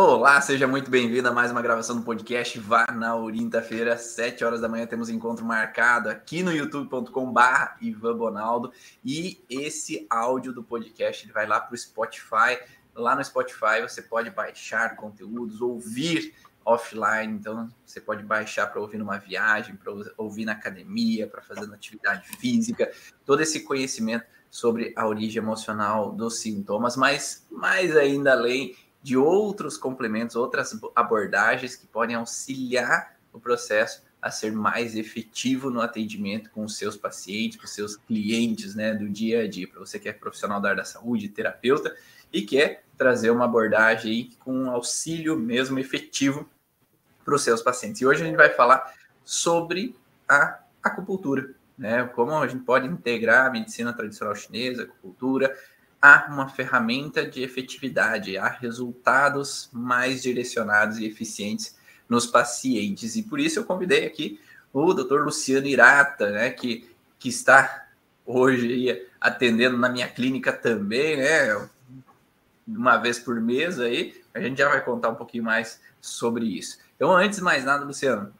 Olá, seja muito bem-vindo a mais uma gravação do podcast Vá na Quinta-feira, 7 horas da manhã, temos encontro marcado aqui no youtube.com/barra Ivan Bonaldo. E esse áudio do podcast ele vai lá para o Spotify. Lá no Spotify você pode baixar conteúdos, ouvir offline, então você pode baixar para ouvir numa viagem, para ouvir na academia, para fazer atividade física, todo esse conhecimento sobre a origem emocional dos sintomas, mas mais ainda além de outros complementos, outras abordagens que podem auxiliar o processo a ser mais efetivo no atendimento com os seus pacientes, com os seus clientes, né, do dia a dia. Para você que é profissional da área da saúde, terapeuta e quer trazer uma abordagem com auxílio mesmo efetivo para os seus pacientes. E hoje a gente vai falar sobre a acupuntura, né? Como a gente pode integrar a medicina tradicional chinesa, acupuntura, há uma ferramenta de efetividade, há resultados mais direcionados e eficientes nos pacientes. E por isso eu convidei aqui o Dr. Luciano Irata, né, que, que está hoje atendendo na minha clínica também, né, uma vez por mês aí. A gente já vai contar um pouquinho mais sobre isso. Então, antes de mais nada, Luciano,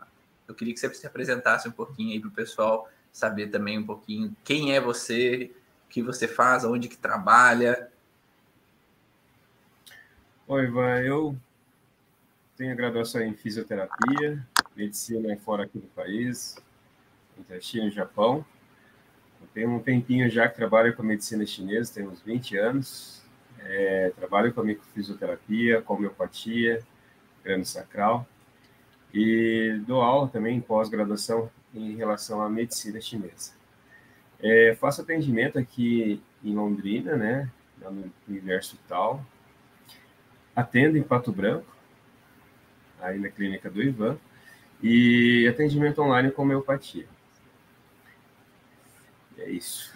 eu queria que você se apresentasse um pouquinho aí para o pessoal saber também um pouquinho quem é você, que você faz, onde que trabalha? Oi, Ivan, eu tenho graduação em fisioterapia, medicina fora aqui do país, entre China e Japão. Eu tenho um tempinho já que trabalho com medicina chinesa, tenho uns 20 anos. É, trabalho com fisioterapia, com homeopatia, crânio sacral. E dou aula também em pós-graduação em relação à medicina chinesa. É, faço atendimento aqui em Londrina, né, no Universo Tal. Atendo em Pato Branco, aí na clínica do Ivan, e atendimento online com homeopatia. É isso.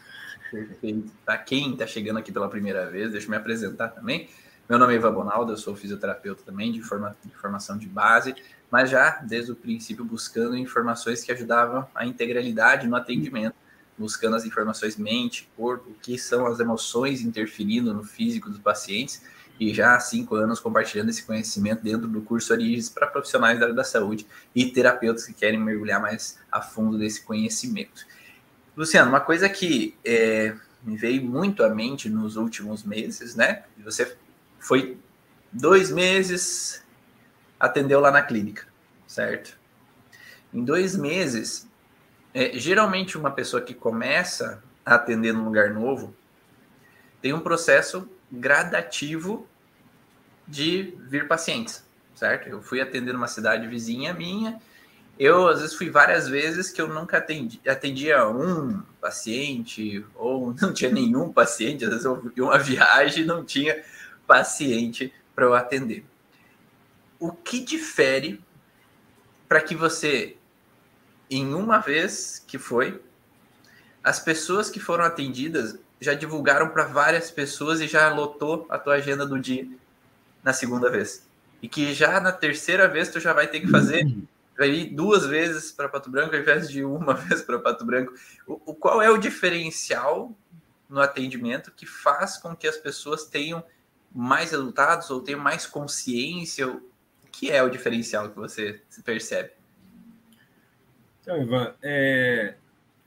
Para quem está chegando aqui pela primeira vez, deixa eu me apresentar também. Meu nome é Ivan Bonaldo, eu sou fisioterapeuta também, de, forma, de formação de base, mas já desde o princípio buscando informações que ajudavam a integralidade no atendimento buscando as informações mente, corpo, o que são as emoções interferindo no físico dos pacientes, e já há cinco anos compartilhando esse conhecimento dentro do curso Origens para profissionais da área da saúde e terapeutas que querem mergulhar mais a fundo desse conhecimento. Luciano, uma coisa que é, me veio muito à mente nos últimos meses, né? Você foi dois meses, atendeu lá na clínica, certo? Em dois meses, é, geralmente, uma pessoa que começa a atender num lugar novo tem um processo gradativo de vir pacientes, certo? Eu fui atender numa cidade vizinha minha, eu às vezes fui várias vezes que eu nunca atendi, atendia um paciente ou não tinha nenhum paciente, às vezes eu fui uma viagem e não tinha paciente para eu atender. O que difere para que você em uma vez que foi, as pessoas que foram atendidas já divulgaram para várias pessoas e já lotou a tua agenda do dia na segunda vez. E que já na terceira vez tu já vai ter que fazer vai ir duas vezes para Pato Branco ao invés de uma vez para Pato Branco. O, o, qual é o diferencial no atendimento que faz com que as pessoas tenham mais resultados ou tenham mais consciência? O que é o diferencial que você percebe? Então, Ivan, é,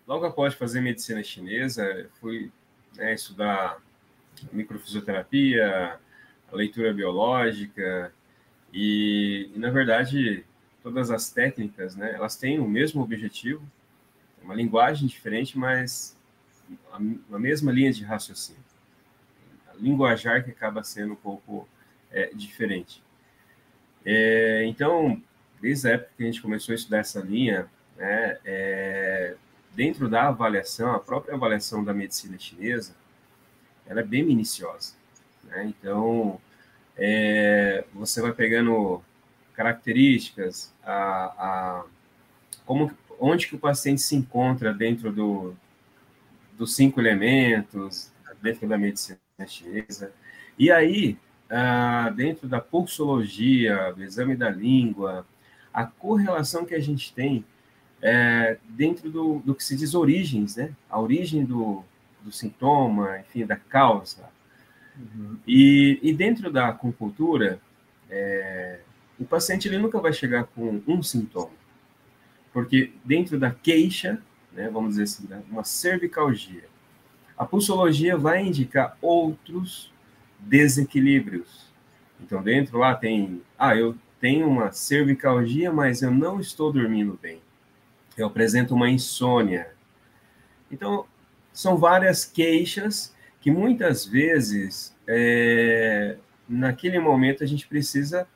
logo após fazer medicina chinesa, fui né, estudar microfisioterapia, leitura biológica, e, e, na verdade, todas as técnicas, né, elas têm o mesmo objetivo, uma linguagem diferente, mas a, a mesma linha de raciocínio. A linguajar que acaba sendo um pouco é, diferente. É, então, desde a época que a gente começou a estudar essa linha, né, é, dentro da avaliação, a própria avaliação da medicina chinesa, ela é bem minuciosa. Né? Então, é, você vai pegando características, a, a, como, onde que o paciente se encontra dentro do, dos cinco elementos, dentro da medicina chinesa. E aí, dentro da pulsologia, do exame da língua, a correlação que a gente tem é, dentro do, do, que se diz origens, né? A origem do, do sintoma, enfim, da causa. Uhum. E, e, dentro da acupuntura, é, o paciente ele nunca vai chegar com um sintoma, porque dentro da queixa, né, vamos dizer assim, uma cervicalgia, a pulsologia vai indicar outros desequilíbrios. Então, dentro lá tem, ah, eu tenho uma cervicalgia, mas eu não estou dormindo bem. Eu apresento uma insônia. Então, são várias queixas que muitas vezes, é, naquele momento, a gente precisa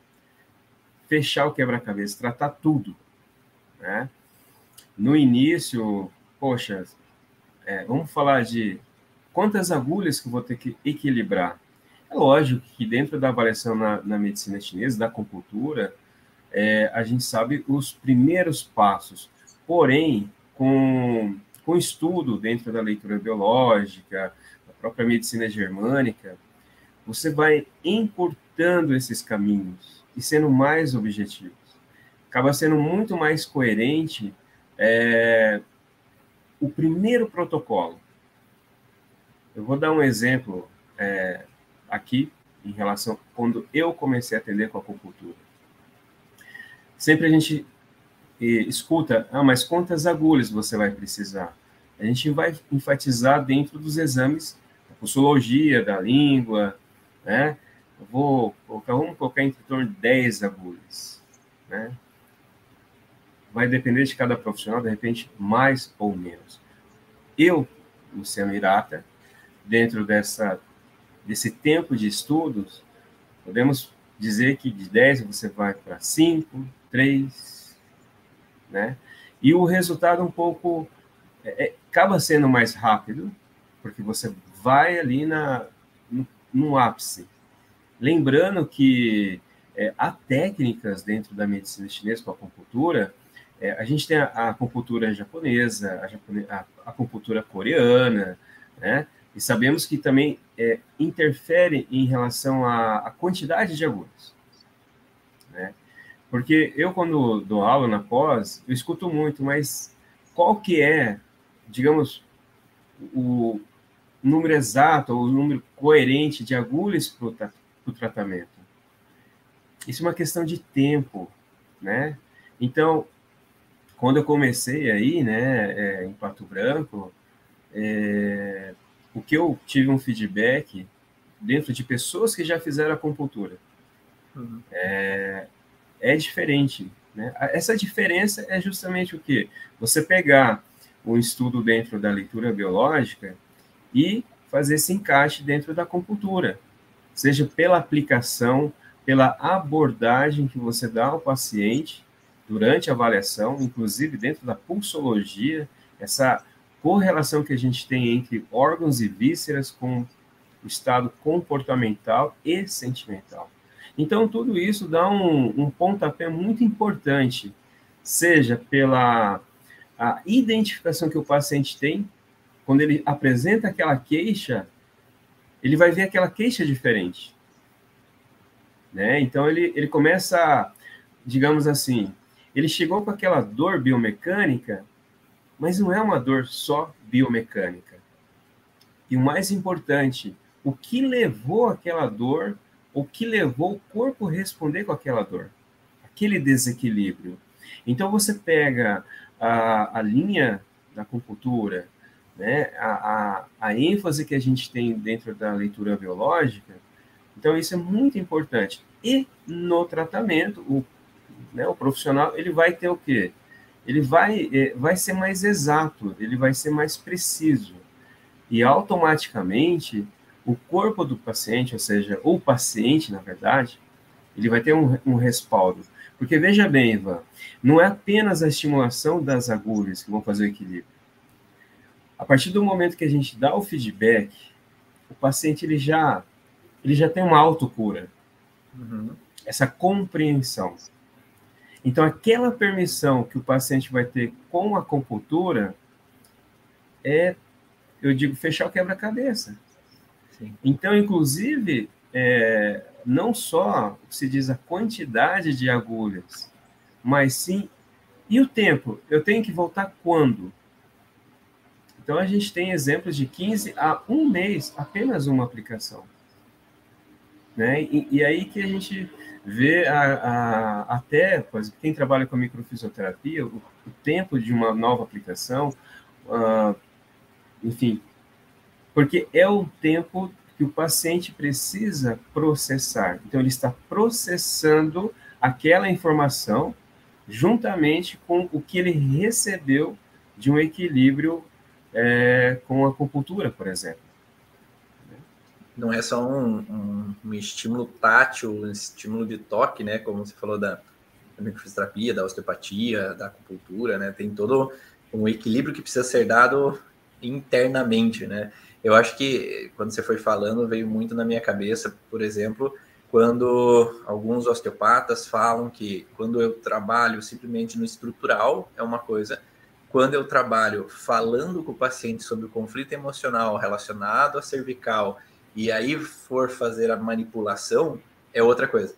fechar o quebra-cabeça, tratar tudo. Né? No início, poxa, é, vamos falar de quantas agulhas que eu vou ter que equilibrar. É lógico que dentro da avaliação na, na medicina chinesa, da acupuntura, é, a gente sabe os primeiros passos. Porém, com, com estudo dentro da leitura biológica, da própria medicina germânica, você vai encurtando esses caminhos e sendo mais objetivos. Acaba sendo muito mais coerente é, o primeiro protocolo. Eu vou dar um exemplo é, aqui em relação quando eu comecei a atender com a acupuntura. Sempre a gente escuta, ah, mas quantas agulhas você vai precisar? A gente vai enfatizar dentro dos exames da pulsologia, da língua, né? Vou colocar, vamos colocar em torno de 10 agulhas, né? Vai depender de cada profissional, de repente, mais ou menos. Eu, Luciano Irata, dentro dessa, desse tempo de estudos, podemos dizer que de 10 você vai para 5, 3, né? E o resultado um pouco é, é, acaba sendo mais rápido, porque você vai ali na, no, no ápice, Lembrando que é, há técnicas dentro da medicina chinesa com a acupuntura. É, a gente tem a, a acupuntura japonesa, a, japone, a, a acupuntura coreana, né? E sabemos que também é, interfere em relação à, à quantidade de agulhas. Porque eu, quando dou aula na pós, eu escuto muito, mas qual que é, digamos, o número exato, ou o número coerente de agulhas para para o tratamento. Isso é uma questão de tempo, né? Então, quando eu comecei aí, né, é, em Pato Branco, é, o que eu tive um feedback dentro de pessoas que já fizeram acupuntura uhum. é, é diferente. Né? Essa diferença é justamente o que? Você pegar o estudo dentro da leitura biológica e fazer esse encaixe dentro da acupuntura seja pela aplicação, pela abordagem que você dá ao paciente durante a avaliação, inclusive dentro da pulsologia, essa correlação que a gente tem entre órgãos e vísceras com o estado comportamental e sentimental. Então, tudo isso dá um, um pontapé muito importante, seja pela a identificação que o paciente tem, quando ele apresenta aquela queixa, ele vai ver aquela queixa diferente. Né? Então ele, ele começa, digamos assim, ele chegou com aquela dor biomecânica, mas não é uma dor só biomecânica. E o mais importante, o que levou aquela dor, o que levou o corpo a responder com aquela dor, aquele desequilíbrio. Então você pega a, a linha da acupuntura, né, a, a, a ênfase que a gente tem dentro da leitura biológica. Então, isso é muito importante. E no tratamento, o, né, o profissional ele vai ter o quê? Ele vai, é, vai ser mais exato, ele vai ser mais preciso. E automaticamente, o corpo do paciente, ou seja, o paciente, na verdade, ele vai ter um, um respaldo. Porque veja bem, Ivan, não é apenas a estimulação das agulhas que vão fazer o equilíbrio a partir do momento que a gente dá o feedback, o paciente ele já, ele já tem uma autocura. Uhum. Essa compreensão. Então, aquela permissão que o paciente vai ter com a acupuntura é, eu digo, fechar o quebra-cabeça. Então, inclusive, é, não só se diz a quantidade de agulhas, mas sim. E o tempo? Eu tenho que voltar quando? Então, a gente tem exemplos de 15 a um mês, apenas uma aplicação. Né? E, e aí que a gente ver a, a, até, quem trabalha com microfisioterapia, o, o tempo de uma nova aplicação, uh, enfim, porque é o tempo que o paciente precisa processar. Então, ele está processando aquela informação juntamente com o que ele recebeu de um equilíbrio é, com a acupuntura, por exemplo. Não é só um, um, um, estímulo tátil, um estímulo de toque, né? Como você falou da, da microfisioterapia, da osteopatia, da acupuntura, né? Tem todo um equilíbrio que precisa ser dado internamente, né? Eu acho que quando você foi falando, veio muito na minha cabeça, por exemplo, quando alguns osteopatas falam que quando eu trabalho simplesmente no estrutural é uma coisa, quando eu trabalho falando com o paciente sobre o conflito emocional relacionado à cervical e aí for fazer a manipulação, é outra coisa.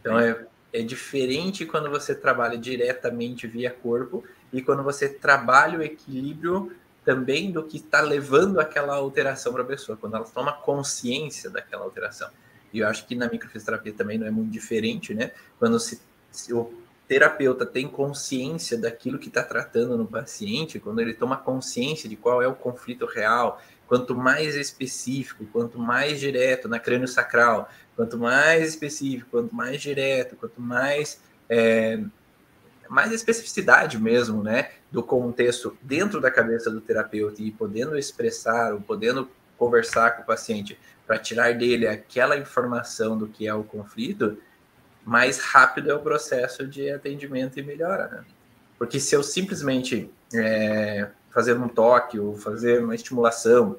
Então é, é diferente quando você trabalha diretamente via corpo e quando você trabalha o equilíbrio também do que está levando aquela alteração para a pessoa, quando ela toma consciência daquela alteração. E eu acho que na microfisioterapia também não é muito diferente, né? Quando se, se o terapeuta tem consciência daquilo que está tratando no paciente, quando ele toma consciência de qual é o conflito real, quanto mais específico, quanto mais direto na crânio sacral, quanto mais específico, quanto mais direto, quanto mais é, mais especificidade mesmo, né, do contexto dentro da cabeça do terapeuta e podendo expressar ou podendo conversar com o paciente para tirar dele aquela informação do que é o conflito, mais rápido é o processo de atendimento e melhora. Né? Porque se eu simplesmente é, fazer um toque ou fazer uma estimulação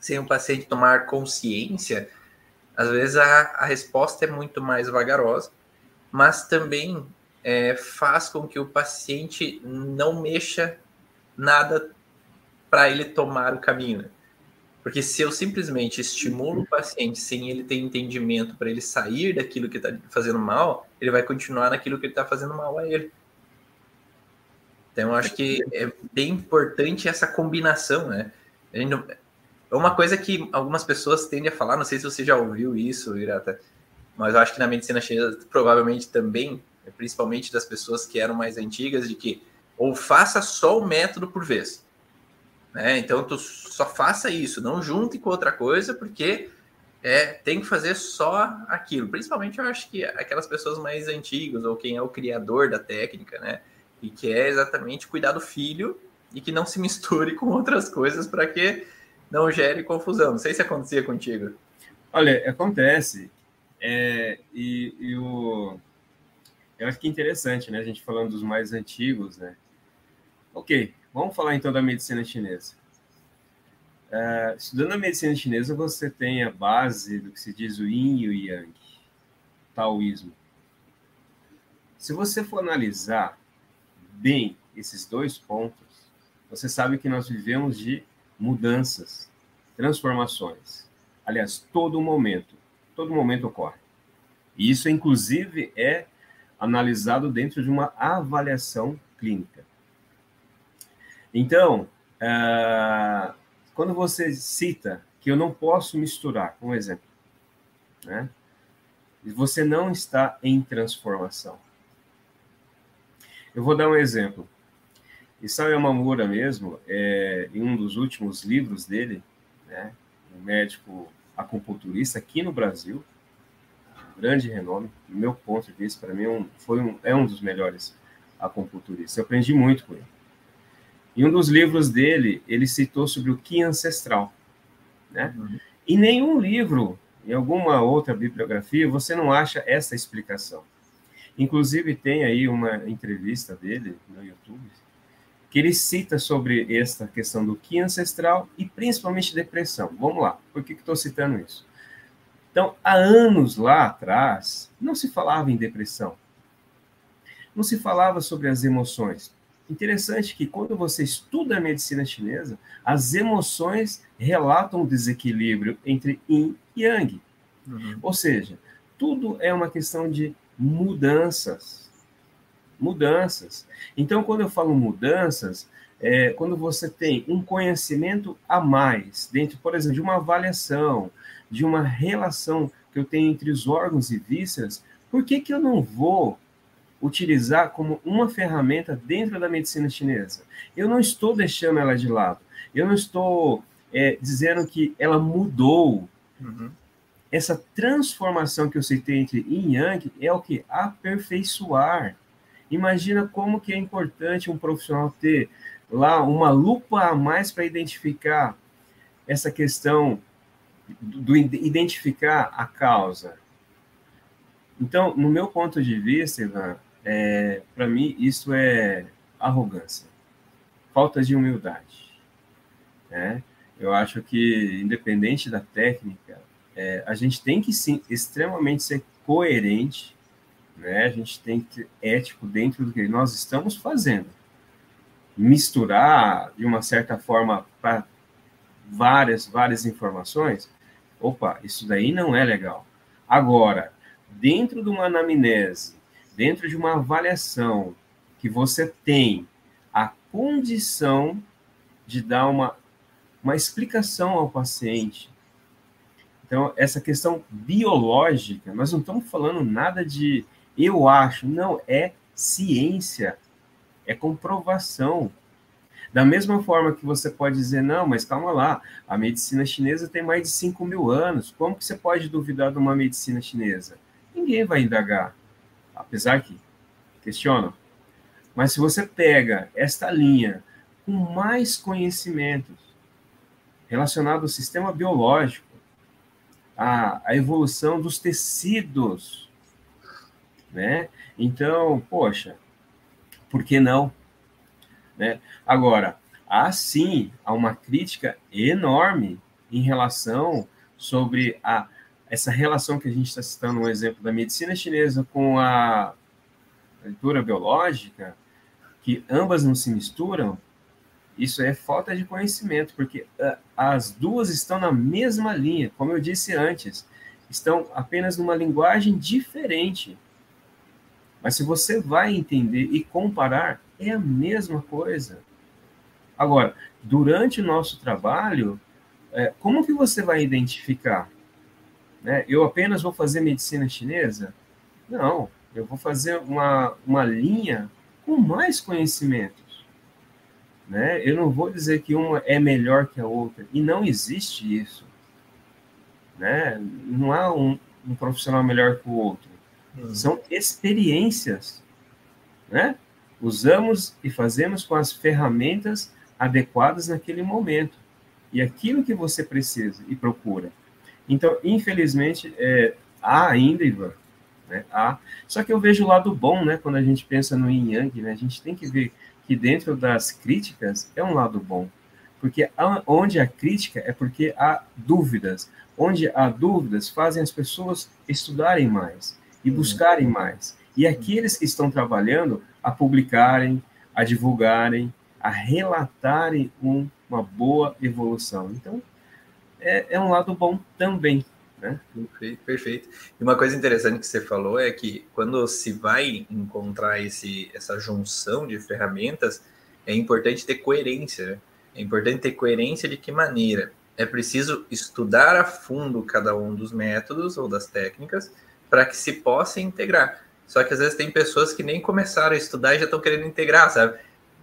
sem o paciente tomar consciência, às vezes a, a resposta é muito mais vagarosa, mas também é, faz com que o paciente não mexa nada para ele tomar o caminho. Né? Porque se eu simplesmente estimulo o paciente sem ele ter entendimento para ele sair daquilo que está fazendo mal, ele vai continuar naquilo que está fazendo mal a ele. Então, eu acho que é bem importante essa combinação, né? É uma coisa que algumas pessoas tendem a falar, não sei se você já ouviu isso, Irata, mas eu acho que na medicina chinesa provavelmente também, principalmente das pessoas que eram mais antigas, de que ou faça só o método por vez. Né? Então, tu só faça isso, não junte com outra coisa, porque é, tem que fazer só aquilo. Principalmente, eu acho que aquelas pessoas mais antigas, ou quem é o criador da técnica, né? E que é exatamente cuidar do filho e que não se misture com outras coisas para que não gere confusão. Não sei se acontecia contigo. Olha, acontece. É, e, e o, eu acho que é interessante, né? A gente falando dos mais antigos, né? Ok, vamos falar então da medicina chinesa. Uh, estudando a medicina chinesa, você tem a base do que se diz o yin e o yang, taoísmo. Se você for analisar bem esses dois pontos, você sabe que nós vivemos de mudanças, transformações. Aliás, todo momento, todo momento ocorre. E isso, inclusive, é analisado dentro de uma avaliação clínica. Então, uh, quando você cita que eu não posso misturar, um exemplo, né? Você não está em transformação. Eu vou dar um exemplo. Isao Yamamura mesmo, é, em um dos últimos livros dele, né, um médico acupunturista aqui no Brasil, grande renome, do meu ponto de vista, para mim é um, foi um, é um dos melhores acupunturistas. Eu aprendi muito com ele. Em um dos livros dele, ele citou sobre o Ki ancestral. Né? Uhum. Em nenhum livro, em alguma outra bibliografia, você não acha essa explicação. Inclusive, tem aí uma entrevista dele no YouTube, que ele cita sobre esta questão do Ki ancestral e principalmente depressão. Vamos lá, por que estou citando isso? Então, há anos lá atrás, não se falava em depressão. Não se falava sobre as emoções. Interessante que quando você estuda a medicina chinesa, as emoções relatam o desequilíbrio entre yin e yang. Uhum. Ou seja, tudo é uma questão de mudanças. Mudanças. Então, quando eu falo mudanças, é quando você tem um conhecimento a mais, dentro, por exemplo, de uma avaliação, de uma relação que eu tenho entre os órgãos e vísceras, Por que, que eu não vou utilizar como uma ferramenta dentro da medicina chinesa? Eu não estou deixando ela de lado. Eu não estou é, dizendo que ela mudou. Uhum. Essa transformação que eu citei entre yin e yang é o que? Aperfeiçoar. Imagina como que é importante um profissional ter lá uma lupa a mais para identificar essa questão do, identificar a causa. Então, no meu ponto de vista, Ivan, é, para mim isso é arrogância, falta de humildade. Né? Eu acho que, independente da técnica, é, a gente tem que sim, extremamente ser coerente, né? a gente tem que ser ético dentro do que nós estamos fazendo. Misturar de uma certa forma para várias, várias informações, opa, isso daí não é legal. Agora, dentro de uma anamnese, dentro de uma avaliação que você tem a condição de dar uma, uma explicação ao paciente. Então, essa questão biológica, nós não estamos falando nada de eu acho, não, é ciência, é comprovação. Da mesma forma que você pode dizer, não, mas calma lá, a medicina chinesa tem mais de 5 mil anos, como que você pode duvidar de uma medicina chinesa? Ninguém vai indagar, apesar que questionam. Mas se você pega esta linha com mais conhecimentos relacionados ao sistema biológico, a evolução dos tecidos, né? Então, poxa, por que não? Né? Agora, há sim há uma crítica enorme em relação sobre a, essa relação que a gente está citando, um exemplo da medicina chinesa com a leitura biológica, que ambas não se misturam, isso é falta de conhecimento, porque uh, as duas estão na mesma linha, como eu disse antes, estão apenas numa linguagem diferente. Mas se você vai entender e comparar, é a mesma coisa. Agora, durante o nosso trabalho, é, como que você vai identificar? Né? Eu apenas vou fazer medicina chinesa? Não, eu vou fazer uma, uma linha com mais conhecimentos. Né? Eu não vou dizer que uma é melhor que a outra, e não existe isso. Né? Não há um, um profissional melhor que o outro. Uhum. São experiências, né? Usamos e fazemos com as ferramentas adequadas naquele momento. E aquilo que você precisa e procura. Então, infelizmente, é, há ainda, Ivan, né? Há. Só que eu vejo o lado bom, né? Quando a gente pensa no yin yang, né? A gente tem que ver que dentro das críticas é um lado bom. Porque onde há crítica é porque há dúvidas. Onde há dúvidas fazem as pessoas estudarem mais e uhum. buscarem mais. E aqueles que estão trabalhando a publicarem, a divulgarem, a relatarem um, uma boa evolução. Então, é, é, um lado bom também. Né? Perfeito. E uma coisa interessante que você falou é que quando se vai encontrar esse, essa junção de ferramentas, é importante ter coerência. Né? É importante ter coerência de que maneira? É preciso estudar a fundo cada um dos métodos ou das técnicas para que se possa integrar. Só que às vezes tem pessoas que nem começaram a estudar e já estão querendo integrar, sabe?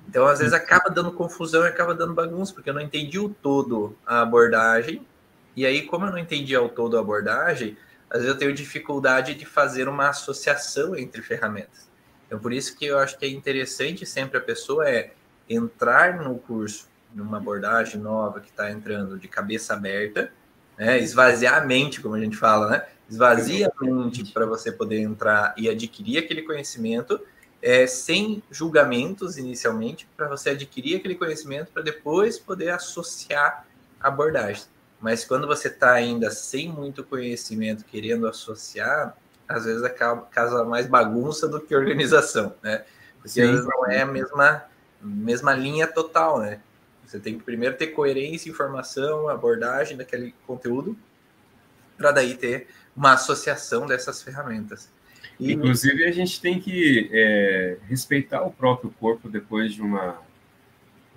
Então, às vezes acaba dando confusão e acaba dando bagunça, porque eu não entendi o todo a abordagem. E aí, como eu não entendi ao todo a abordagem, às vezes eu tenho dificuldade de fazer uma associação entre ferramentas. Então, por isso que eu acho que é interessante sempre a pessoa é entrar no curso, numa abordagem nova que está entrando de cabeça aberta, né? esvaziar a mente, como a gente fala, né? Esvazia a mente para você poder entrar e adquirir aquele conhecimento é, sem julgamentos inicialmente, para você adquirir aquele conhecimento para depois poder associar abordagens. Mas quando você está ainda sem muito conhecimento, querendo associar, às vezes acaba casa mais bagunça do que organização, né? Porque Sim. às vezes não é a mesma, mesma linha total, né? Você tem que primeiro ter coerência, informação, abordagem daquele conteúdo, para daí ter uma associação dessas ferramentas. E... Inclusive, a gente tem que é, respeitar o próprio corpo depois de uma,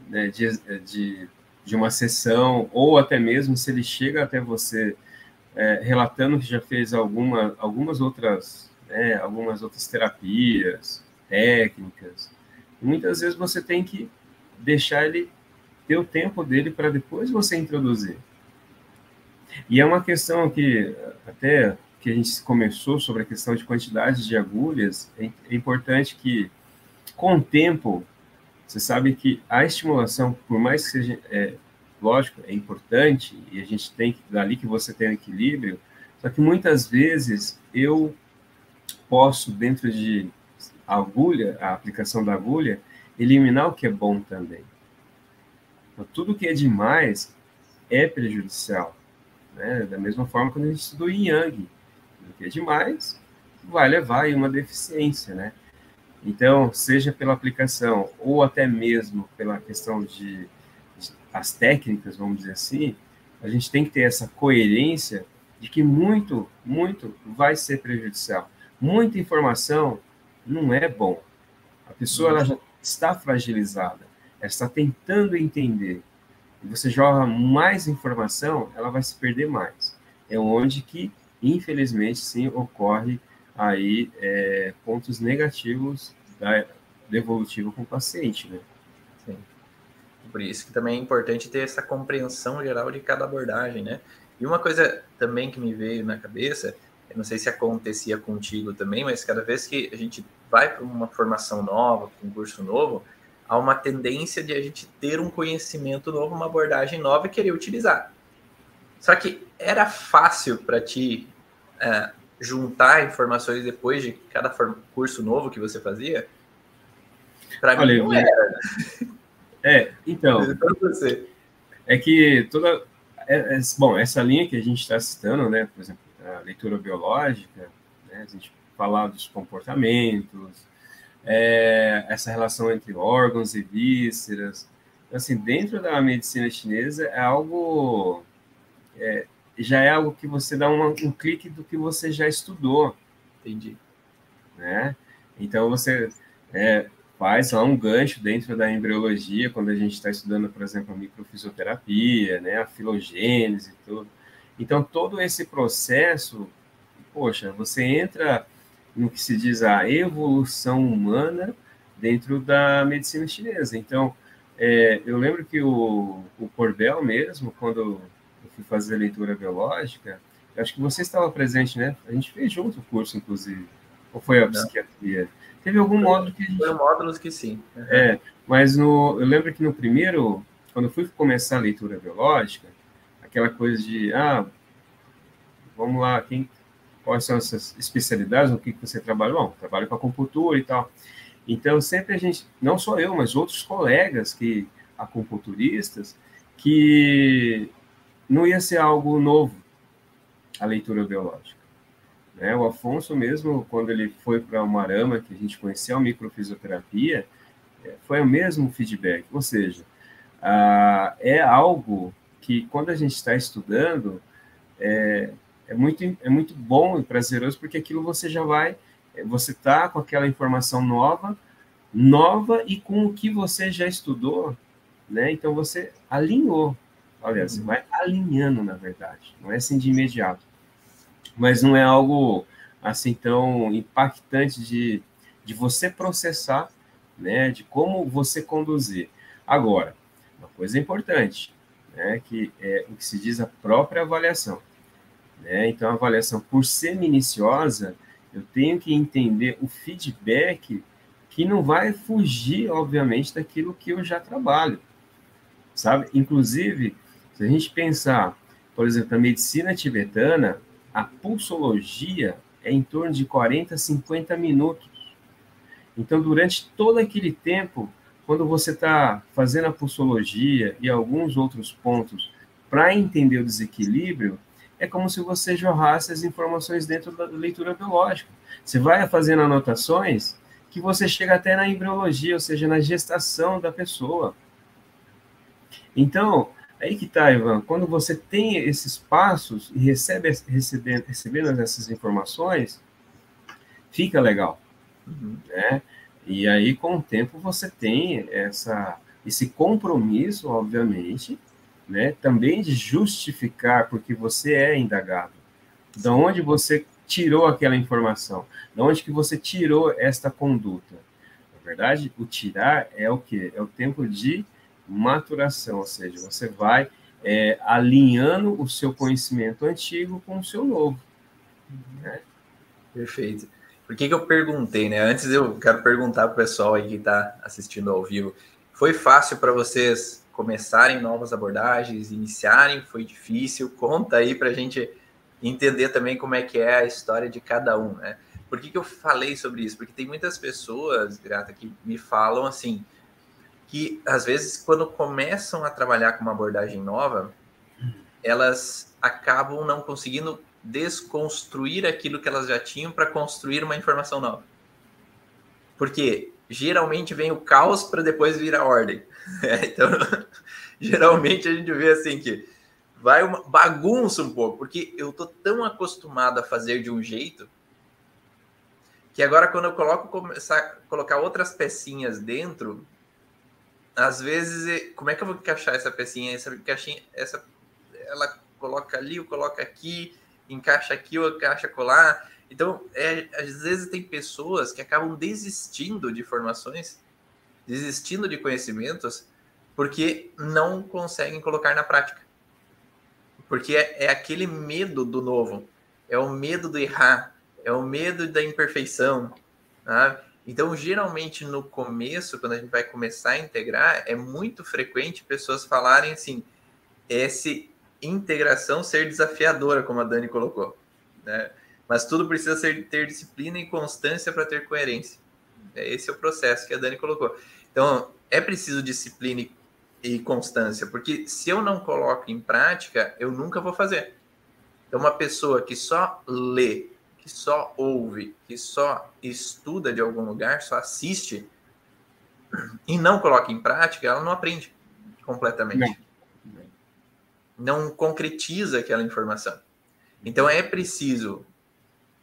né, de, de, de, uma sessão, ou até mesmo se ele chega até você é, relatando que já fez alguma, algumas outras né, algumas outras terapias, técnicas. Muitas vezes você tem que deixar ele ter o tempo dele para depois você introduzir. E é uma questão que até que a gente começou sobre a questão de quantidade de agulhas, é, é importante que com o tempo você sabe que a estimulação, por mais que seja, é, lógico, é importante e a gente tem que dali que você tem equilíbrio, só que muitas vezes eu posso dentro de agulha, a aplicação da agulha, eliminar o que é bom também. Então, tudo que é demais é prejudicial. Né? Da mesma forma quando a gente estudou em Yang, o que é demais vai levar a uma deficiência, né? Então, seja pela aplicação ou até mesmo pela questão de, de as técnicas, vamos dizer assim, a gente tem que ter essa coerência de que muito, muito vai ser prejudicial. Muita informação não é bom. A pessoa ela já está fragilizada, ela está tentando entender. E você joga mais informação, ela vai se perder mais. É onde que, infelizmente, sim, ocorre aí é, pontos negativos da, do evolutivo com o paciente, né? Sim. Por isso que também é importante ter essa compreensão geral de cada abordagem, né? E uma coisa também que me veio na cabeça, eu não sei se acontecia contigo também, mas cada vez que a gente vai para uma formação nova, para um curso novo, há uma tendência de a gente ter um conhecimento novo, uma abordagem nova e querer utilizar. Só que era fácil para ti é, juntar informações depois de cada curso novo que você fazia? Para mim não era. É, então. É que toda. É, é, bom, essa linha que a gente está citando, né, por exemplo, a leitura biológica, né, a gente falar dos comportamentos, é, essa relação entre órgãos e vísceras. Assim, dentro da medicina chinesa é algo é, já é algo que você dá uma, um clique do que você já estudou. Entendi. Né? Então você é, faz lá um gancho dentro da embriologia, quando a gente está estudando, por exemplo, a microfisioterapia, né, a filogênese e tudo. Então, todo esse processo, poxa, você entra no que se diz a evolução humana dentro da medicina chinesa. Então, é, eu lembro que o, o Corbel mesmo, quando fui fazer leitura biológica, acho que você estava presente, né? A gente fez junto o curso, inclusive. Ou foi a psiquiatria? Teve algum módulo que a gente... Foi módulos que sim. Uhum. É, mas no, eu lembro que no primeiro, quando eu fui começar a leitura biológica, aquela coisa de, ah, vamos lá, quem, quais são essas especialidades, no que, que você trabalha? Bom, trabalho com acupuntura e tal. Então, sempre a gente, não só eu, mas outros colegas que acupunturistas, que não ia ser algo novo a leitura biológica. Né? O Afonso mesmo, quando ele foi para o Marama, que a gente conheceu a microfisioterapia, é, foi o mesmo feedback, ou seja, é algo que quando a gente está estudando é, é, muito, é muito bom e prazeroso porque aquilo você já vai, é, você está com aquela informação nova, nova e com o que você já estudou, né? Então você alinhou Olha, você vai alinhando, na verdade. Não é assim de imediato. Mas não é algo assim tão impactante de, de você processar, né? De como você conduzir. Agora, uma coisa importante, né? Que é o que se diz a própria avaliação. Né? Então, a avaliação, por ser minuciosa, eu tenho que entender o feedback que não vai fugir, obviamente, daquilo que eu já trabalho, sabe? Inclusive, se a gente pensar, por exemplo, a medicina tibetana, a pulsologia é em torno de 40 a 50 minutos. Então, durante todo aquele tempo, quando você está fazendo a pulsologia e alguns outros pontos para entender o desequilíbrio, é como se você jorrasse as informações dentro da leitura biológica. Você vai fazendo anotações que você chega até na embriologia, ou seja, na gestação da pessoa. Então, Aí que tá, Ivan, quando você tem esses passos e recebe recebendo, recebendo essas informações, fica legal, uhum. né? E aí, com o tempo, você tem essa, esse compromisso, obviamente, né? Também de justificar porque você é indagado. Da onde você tirou aquela informação? De onde que você tirou esta conduta? Na verdade, o tirar é o que? É o tempo de maturação, ou seja, você vai é, alinhando o seu conhecimento antigo com o seu novo. Né? Perfeito. Por que, que eu perguntei, né? Antes eu quero perguntar para o pessoal aí que está assistindo ao vivo. Foi fácil para vocês começarem novas abordagens, iniciarem? Foi difícil? Conta aí para a gente entender também como é que é a história de cada um, né? Por que, que eu falei sobre isso? Porque tem muitas pessoas, Grata, que me falam assim, que às vezes quando começam a trabalhar com uma abordagem nova, elas acabam não conseguindo desconstruir aquilo que elas já tinham para construir uma informação nova. Porque geralmente vem o caos para depois vir a ordem. É, então, geralmente a gente vê assim que vai uma bagunça um pouco, porque eu tô tão acostumado a fazer de um jeito que agora quando eu coloco começar a colocar outras pecinhas dentro, às vezes como é que eu vou encaixar essa pecinha, essa caixinha, essa ela coloca ali, eu coloco aqui, encaixa aqui ou encaixa colar. Então, é, às vezes tem pessoas que acabam desistindo de formações, desistindo de conhecimentos, porque não conseguem colocar na prática. Porque é, é aquele medo do novo, é o medo do errar, é o medo da imperfeição. Tá? Então, geralmente no começo, quando a gente vai começar a integrar, é muito frequente pessoas falarem assim: esse integração ser desafiadora, como a Dani colocou. Né? Mas tudo precisa ser, ter disciplina e constância para ter coerência. É, esse é o processo que a Dani colocou. Então, é preciso disciplina e constância, porque se eu não coloco em prática, eu nunca vou fazer. Então, uma pessoa que só lê, que só ouve, que só estuda de algum lugar, só assiste e não coloca em prática, ela não aprende completamente. Não não concretiza aquela informação. Então é preciso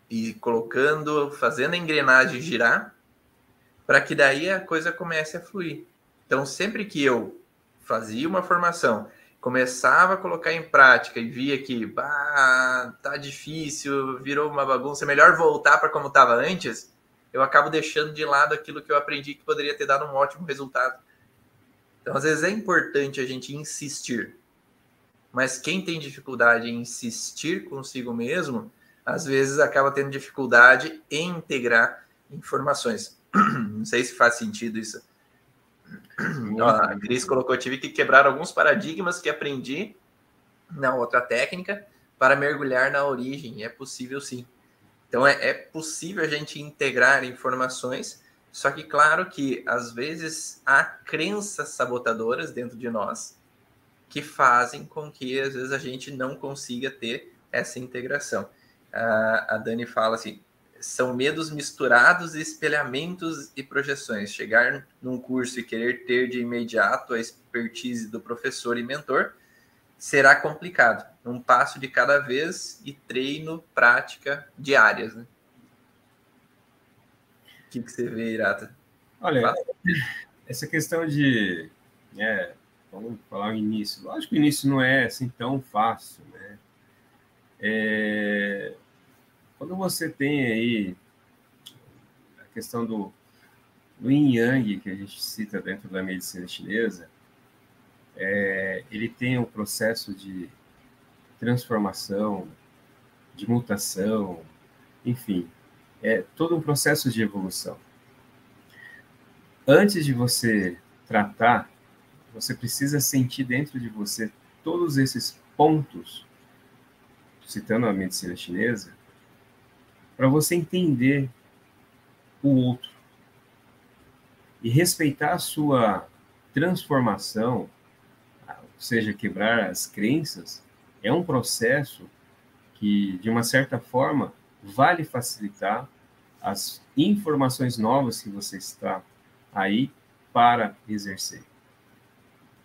ir colocando, fazendo a engrenagem girar, para que daí a coisa comece a fluir. Então, sempre que eu fazia uma formação, começava a colocar em prática e via que bah, tá difícil, virou uma bagunça, é melhor voltar para como estava antes, eu acabo deixando de lado aquilo que eu aprendi que poderia ter dado um ótimo resultado. Então, às vezes é importante a gente insistir. Mas quem tem dificuldade em insistir consigo mesmo, às vezes acaba tendo dificuldade em integrar informações. Não sei se faz sentido isso. a Cris colocou: tive que quebrar alguns paradigmas que aprendi na outra técnica para mergulhar na origem. É possível sim. Então é, é possível a gente integrar informações, só que claro que às vezes há crenças sabotadoras dentro de nós que fazem com que às vezes a gente não consiga ter essa integração. A, a Dani fala assim: são medos misturados, espelhamentos e projeções. Chegar num curso e querer ter de imediato a expertise do professor e mentor será complicado. Um passo de cada vez e treino, prática diárias. Né? O que, que você vê, Irata? Olha, Fala. essa questão de é, vamos falar o início. Lógico que o início não é assim tão fácil, né? É, quando você tem aí a questão do, do yin yang que a gente cita dentro da medicina chinesa, é, ele tem um processo de transformação, de mutação, enfim, é todo um processo de evolução. Antes de você tratar você precisa sentir dentro de você todos esses pontos, citando a medicina chinesa, para você entender o outro e respeitar a sua transformação, ou seja, quebrar as crenças, é um processo que, de uma certa forma, vai lhe facilitar as informações novas que você está aí para exercer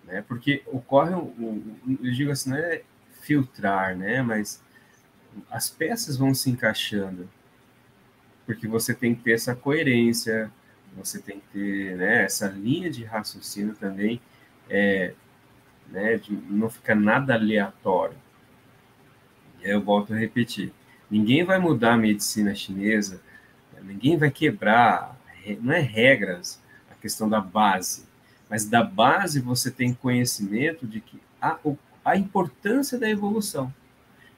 né? Porque ocorre, eu digo assim, não é filtrar, né? Mas as peças vão se encaixando, porque você tem que ter essa coerência, você tem que ter né, essa linha de raciocínio também, é, né, de não ficar nada aleatório. E aí eu volto a repetir. Ninguém vai mudar a medicina chinesa, ninguém vai quebrar, não é regras, a questão da base, mas da base você tem conhecimento de que a, a importância da evolução.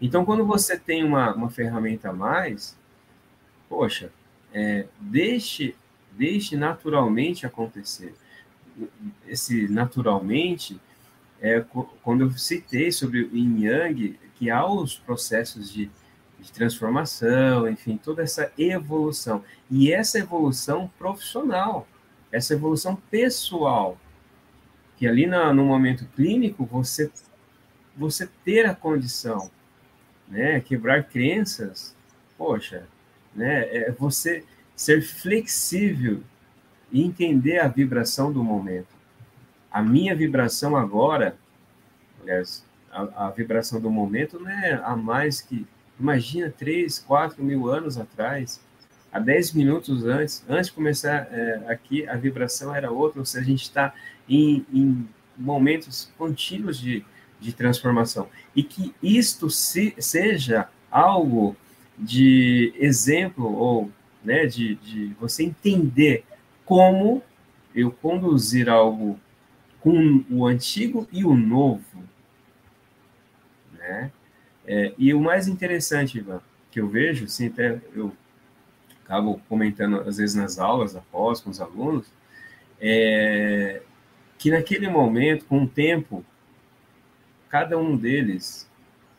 Então, quando você tem uma, uma ferramenta a mais, poxa, é, deixe, deixe naturalmente acontecer. Esse naturalmente é quando eu citei sobre o yin yang, que há os processos de, de transformação, enfim, toda essa evolução. E essa evolução profissional, essa evolução pessoal, que ali na, no momento clínico você você ter a condição, né, quebrar crenças, poxa, né, é você ser flexível e entender a vibração do momento. A minha vibração agora, aliás, a, a vibração do momento não é a mais que, imagina, 3, 4 mil anos atrás, há 10 minutos antes, antes de começar é, aqui, a vibração era outra, ou seja, a gente está em, em momentos contínuos de, de transformação. E que isto se, seja algo de exemplo ou né, de, de você entender como eu conduzir algo com o antigo e o novo. Né? É, e o mais interessante, Ivan, que eu vejo, sim, até eu acabo comentando às vezes nas aulas após com os alunos, é que naquele momento, com o tempo, cada um deles,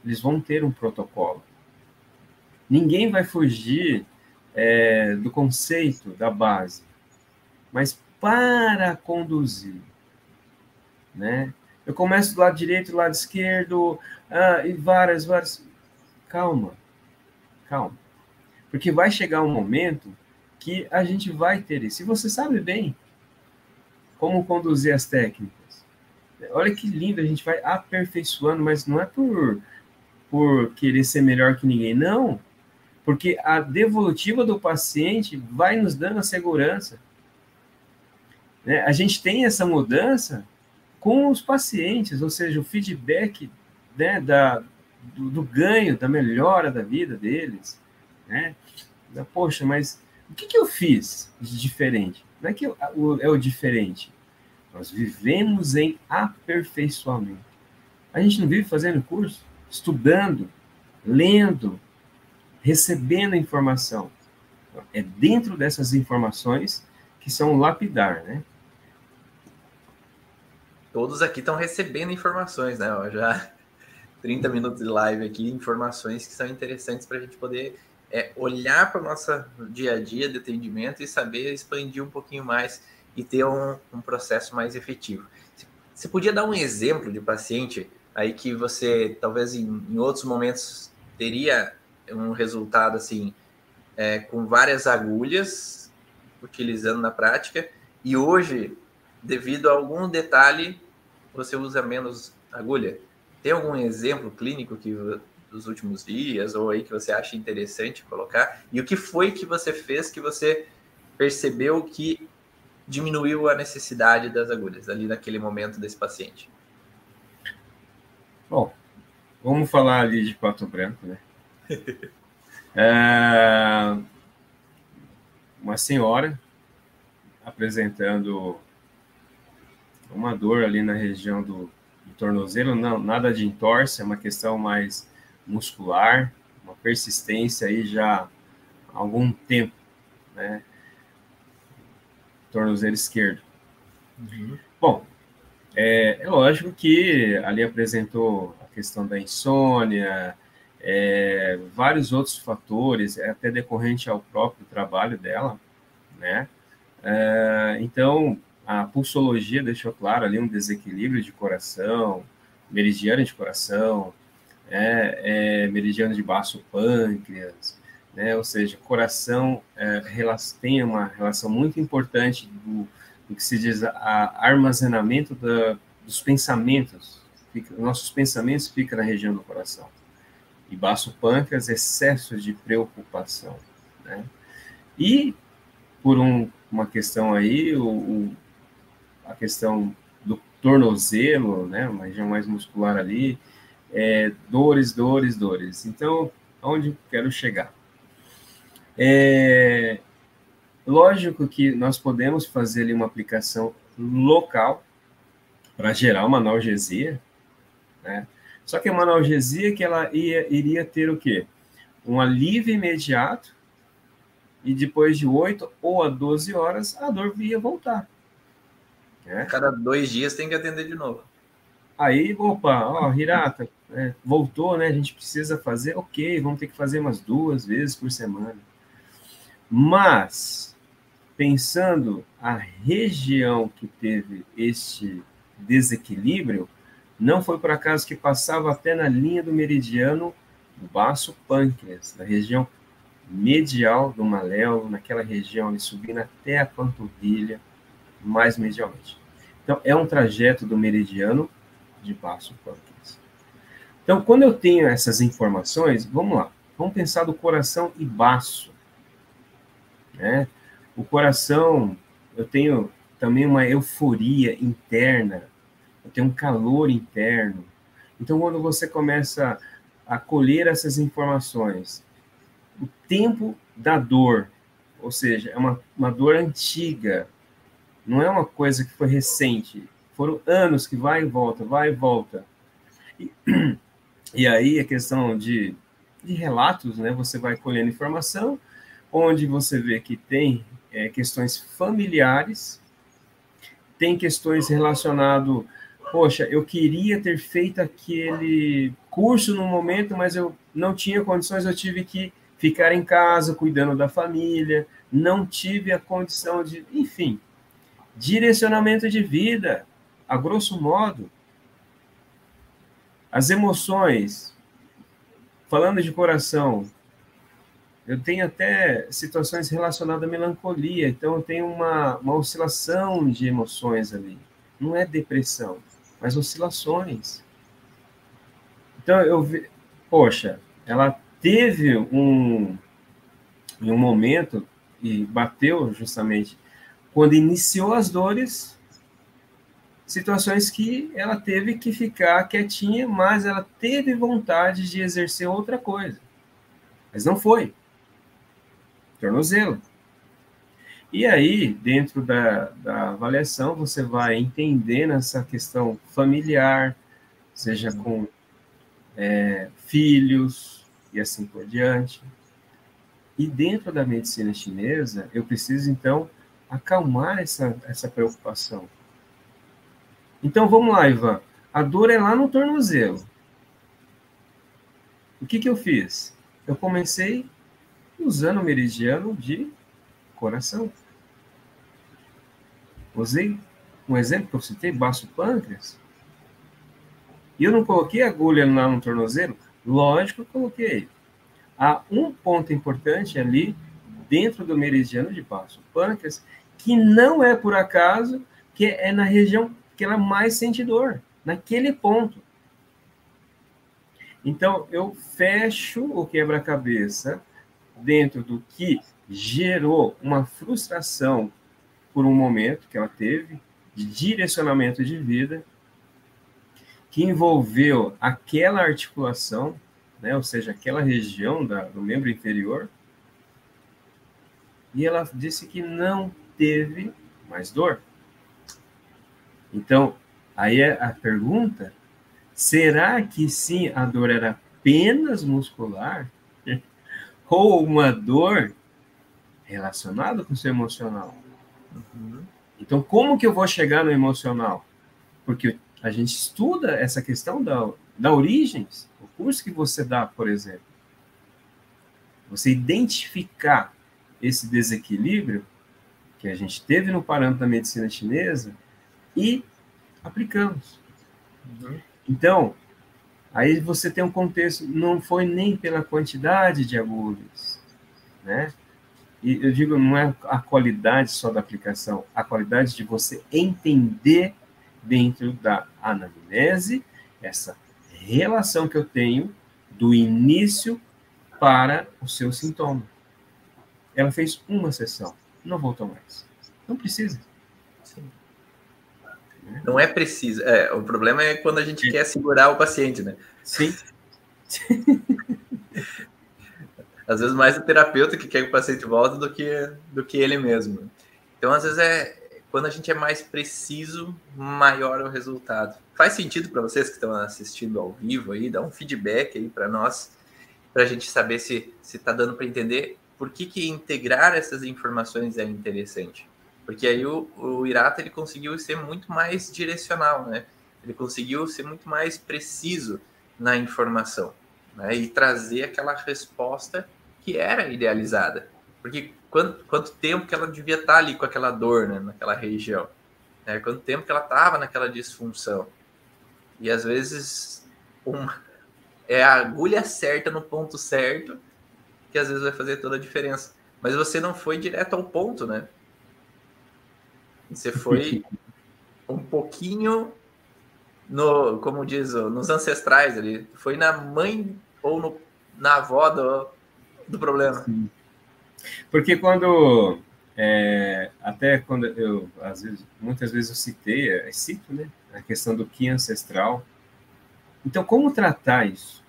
eles vão ter um protocolo. Ninguém vai fugir é, do conceito da base, mas para conduzir, né? Eu começo do lado direito, do lado esquerdo, ah, e várias, várias. Calma, calma, porque vai chegar um momento que a gente vai ter isso. E você sabe bem como conduzir as técnicas. Olha que lindo, a gente vai aperfeiçoando, mas não é por, por querer ser melhor que ninguém, não porque a devolutiva do paciente vai nos dando a segurança. Né? A gente tem essa mudança com os pacientes, ou seja, o feedback né, da, do, do, ganho, da melhora da vida deles. Né? Poxa, mas o que, que eu fiz de diferente? Não é que eu, é o diferente. Nós vivemos em aperfeiçoamento. A gente não vive fazendo curso, estudando, lendo, recebendo informação. É dentro dessas informações que são lapidar, né? Todos aqui estão recebendo informações, né? Já 30 minutos de live aqui, informações que são interessantes para a gente poder é, olhar para o nosso dia a dia de atendimento e saber expandir um pouquinho mais e ter um, um processo mais efetivo. Você podia dar um exemplo de paciente aí que você, talvez em, em outros momentos, teria um resultado assim é, com várias agulhas utilizando na prática e hoje devido a algum detalhe você usa menos agulha tem algum exemplo clínico que dos últimos dias ou aí que você acha interessante colocar e o que foi que você fez que você percebeu que diminuiu a necessidade das agulhas ali naquele momento desse paciente bom vamos falar ali de pato branco né é, uma senhora apresentando uma dor ali na região do, do tornozelo, não, nada de entorse, é uma questão mais muscular, uma persistência aí já há algum tempo, né? Tornozelo esquerdo. Uhum. Bom, é, é, lógico que ali apresentou a questão da insônia, é, vários outros fatores, é até decorrente ao próprio trabalho dela, né? É, então, a pulsologia deixou claro ali um desequilíbrio de coração, meridiano de coração, é, é, meridiano de baixo pâncreas, né? Ou seja, coração é, tem uma relação muito importante do, do que se diz a, armazenamento da, dos pensamentos. Fica, nossos pensamentos ficam na região do coração e baixo pâncreas, excesso de preocupação. Né? E, por um, uma questão aí, o, o, a questão do tornozelo, né, uma região mais muscular ali, é, dores, dores, dores. Então, aonde quero chegar? É, lógico que nós podemos fazer ali uma aplicação local para gerar uma analgesia, né? Só que é uma analgesia que ela ia, iria ter o quê? Um alívio imediato e depois de 8 ou a 12 horas a dor ia voltar. Né? Cada dois dias tem que atender de novo. Aí, opa, ó, Hirata, é, voltou, né? A gente precisa fazer, ok, vamos ter que fazer umas duas vezes por semana. Mas, pensando a região que teve este desequilíbrio, não foi por acaso que passava até na linha do meridiano do baço pâncreas, na região medial do maléolo, naquela região ali subindo até a panturrilha, mais medialmente. Então, é um trajeto do meridiano de baço pâncreas. Então, quando eu tenho essas informações, vamos lá, vamos pensar do coração e baço. Né? O coração, eu tenho também uma euforia interna, eu tenho um calor interno. Então, quando você começa a colher essas informações, o tempo da dor, ou seja, é uma, uma dor antiga, não é uma coisa que foi recente, foram anos que vai e volta, vai e volta. E, e aí a questão de, de relatos, né? Você vai colhendo informação, onde você vê que tem é, questões familiares, tem questões relacionadas, poxa, eu queria ter feito aquele curso no momento, mas eu não tinha condições, eu tive que ficar em casa cuidando da família, não tive a condição de, enfim, direcionamento de vida, a grosso modo. As emoções, falando de coração, eu tenho até situações relacionadas à melancolia, então eu tenho uma, uma oscilação de emoções ali. Não é depressão, mas oscilações. Então eu vi, poxa, ela teve um, um momento e bateu justamente quando iniciou as dores, situações que ela teve que ficar quietinha, mas ela teve vontade de exercer outra coisa. Mas não foi tornozelo. E aí, dentro da, da avaliação, você vai entendendo essa questão familiar, seja com é, filhos e assim por diante. E dentro da medicina chinesa, eu preciso, então, acalmar essa, essa preocupação. Então, vamos lá, Ivan. A dor é lá no tornozelo. O que, que eu fiz? Eu comecei usando o meridiano de coração. Usei um exemplo que eu citei, baço pâncreas. E eu não coloquei agulha lá no tornozelo? Lógico que eu coloquei. Há um ponto importante ali, dentro do meridiano de baço pâncreas, que não é por acaso, que é na região que ela mais sente dor, naquele ponto. Então, eu fecho o quebra-cabeça dentro do que gerou uma frustração por um momento que ela teve de direcionamento de vida, que envolveu aquela articulação, né, ou seja, aquela região da, do membro inferior, e ela disse que não teve mais dor. Então, aí é a pergunta: será que sim a dor era apenas muscular? Ou uma dor relacionada com o seu emocional. Uhum. Então, como que eu vou chegar no emocional? Porque a gente estuda essa questão da, da origens, o curso que você dá, por exemplo. Você identificar esse desequilíbrio que a gente teve no parâmetro da medicina chinesa e aplicamos. Uhum. Então, Aí você tem um contexto, não foi nem pela quantidade de agulhas, né? E eu digo, não é a qualidade só da aplicação, a qualidade de você entender dentro da anamnese essa relação que eu tenho do início para o seu sintoma. Ela fez uma sessão, não voltou mais. Não precisa. Não é preciso. É, o problema é quando a gente quer segurar o paciente, né? Sim. Às vezes mais o terapeuta que quer que o paciente volte do que, do que ele mesmo. Então, às vezes, é quando a gente é mais preciso, maior é o resultado. Faz sentido para vocês que estão assistindo ao vivo aí? Dá um feedback aí para nós, para a gente saber se está dando para entender por que, que integrar essas informações é interessante. Porque aí o, o Irata ele conseguiu ser muito mais direcional, né? Ele conseguiu ser muito mais preciso na informação né? e trazer aquela resposta que era idealizada. Porque quanto, quanto tempo que ela devia estar ali com aquela dor né? naquela região? Né? Quanto tempo que ela estava naquela disfunção? E às vezes uma, é a agulha certa no ponto certo que às vezes vai fazer toda a diferença. Mas você não foi direto ao ponto, né? Você foi um pouquinho no, como diz, nos ancestrais ali. Foi na mãe ou no, na avó do, do problema. Sim. Porque quando é, até quando eu às vezes, muitas vezes eu citei, eu cito, né, a questão do que ancestral. Então, como tratar isso?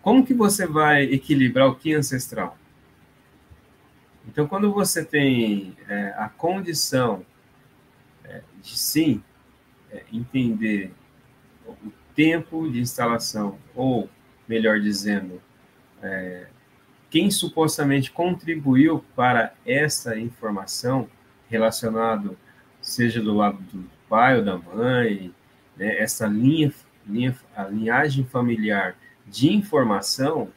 Como que você vai equilibrar o que ancestral? Então, quando você tem é, a condição é, de sim é, entender o tempo de instalação, ou melhor dizendo, é, quem supostamente contribuiu para essa informação relacionado, seja do lado do pai ou da mãe, né, essa linha, linha, a linhagem familiar de informação,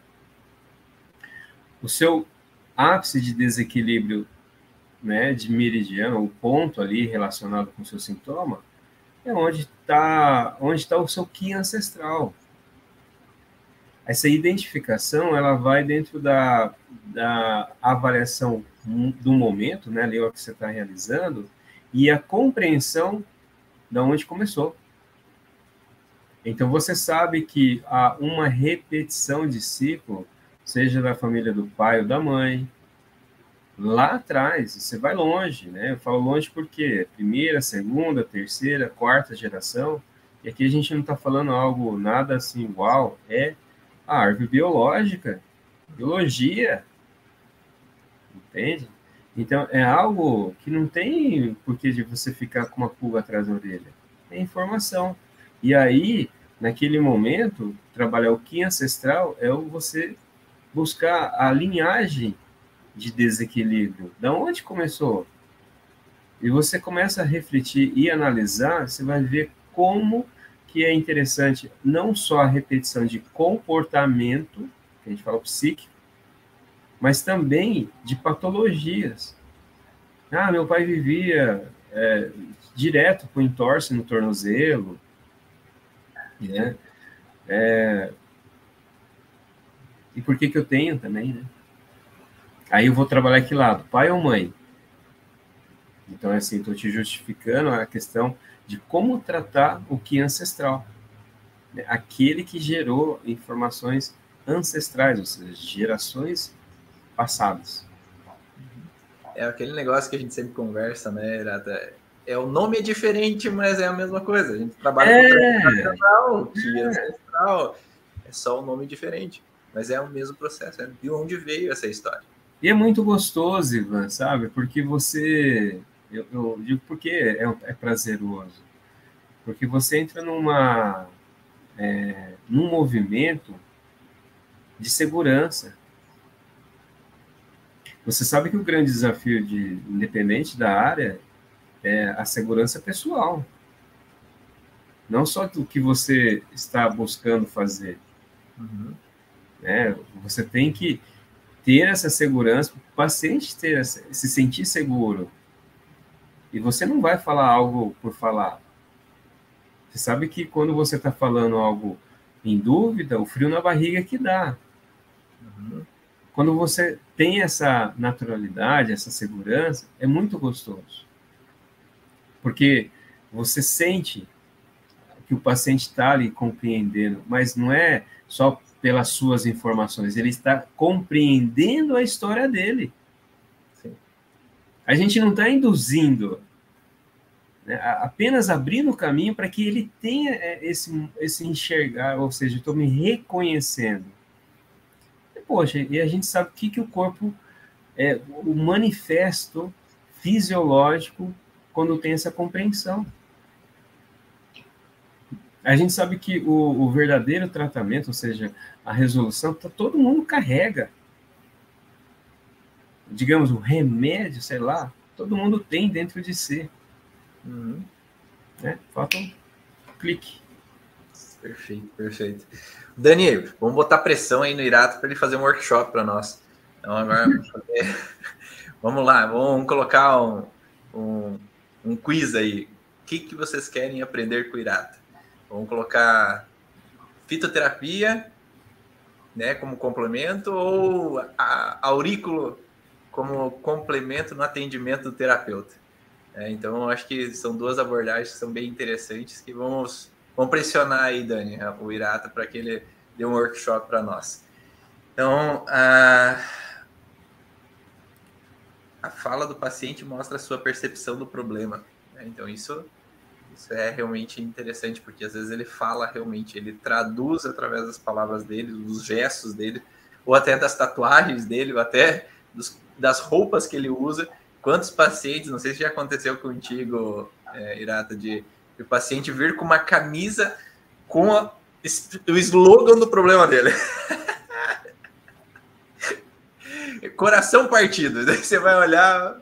o seu ápice de desequilíbrio né, de meridiano, o ponto ali relacionado com o seu sintoma, é onde está onde tá o seu Ki ancestral. Essa identificação ela vai dentro da, da avaliação do momento, né, ali o que você está realizando, e a compreensão de onde começou. Então você sabe que há uma repetição de ciclo seja da família do pai ou da mãe. Lá atrás, você vai longe, né? Eu falo longe porque primeira, segunda, terceira, quarta geração, e aqui a gente não está falando algo nada assim igual, é a árvore biológica, biologia, entende? Então, é algo que não tem porquê de você ficar com uma pulga atrás da orelha. É informação. E aí, naquele momento, trabalhar o que ancestral é você buscar a linhagem de desequilíbrio. Da onde começou? E você começa a refletir e analisar, você vai ver como que é interessante não só a repetição de comportamento, que a gente fala psíquico, mas também de patologias. Ah, meu pai vivia é, direto com entorse no tornozelo, né? É, e por que, que eu tenho também, né? Aí eu vou trabalhar que lado? Pai ou mãe? Então, é assim, estou te justificando a questão de como tratar o que é ancestral. Né? Aquele que gerou informações ancestrais, ou seja, gerações passadas. É aquele negócio que a gente sempre conversa, né, Irata? É, o nome é diferente, mas é a mesma coisa. A gente trabalha é, com tradicional, é. ancestral. É só o um nome diferente. Mas é o mesmo processo, é de onde veio essa história. E é muito gostoso, Ivan, sabe? Porque você. Eu, eu digo porque é, é, prazeroso. Porque você entra numa. É, num movimento de segurança. Você sabe que o grande desafio de independente da área é a segurança pessoal. Não só do que você está buscando fazer. Uhum. Né? Você tem que ter essa segurança, o paciente ter essa, se sentir seguro. E você não vai falar algo por falar. Você sabe que quando você está falando algo em dúvida, o frio na barriga que dá. Uhum. Quando você tem essa naturalidade, essa segurança, é muito gostoso. Porque você sente que o paciente está ali compreendendo, mas não é só pelas suas informações, ele está compreendendo a história dele. Sim. A gente não está induzindo, né, apenas abrindo o caminho para que ele tenha é, esse, esse enxergar, ou seja, estou me reconhecendo. poxa, e a gente sabe o que, que o corpo é o manifesto fisiológico quando tem essa compreensão. A gente sabe que o, o verdadeiro tratamento, ou seja, a resolução, tá, todo mundo carrega. Digamos, o remédio, sei lá, todo mundo tem dentro de si. Uhum. Né? Falta um clique. Perfeito, perfeito. Dani, vamos botar pressão aí no Irato para ele fazer um workshop para nós. Então, agora vamos, fazer... vamos lá, vamos colocar um, um, um, quiz aí. O que, que vocês querem aprender com o Irato? Vamos colocar fitoterapia né, como complemento ou a, aurículo como complemento no atendimento do terapeuta. É, então, acho que são duas abordagens que são bem interessantes que vamos, vamos pressionar aí, Dani, o Irata, para que ele dê um workshop para nós. Então, a, a fala do paciente mostra a sua percepção do problema. Né? Então, isso isso é realmente interessante, porque às vezes ele fala realmente, ele traduz através das palavras dele, dos gestos dele, ou até das tatuagens dele, ou até dos, das roupas que ele usa. Quantos pacientes, não sei se já aconteceu contigo, é, Irata, de, de o paciente vir com uma camisa com a, o slogan do problema dele. Coração partido. Daí você vai olhar,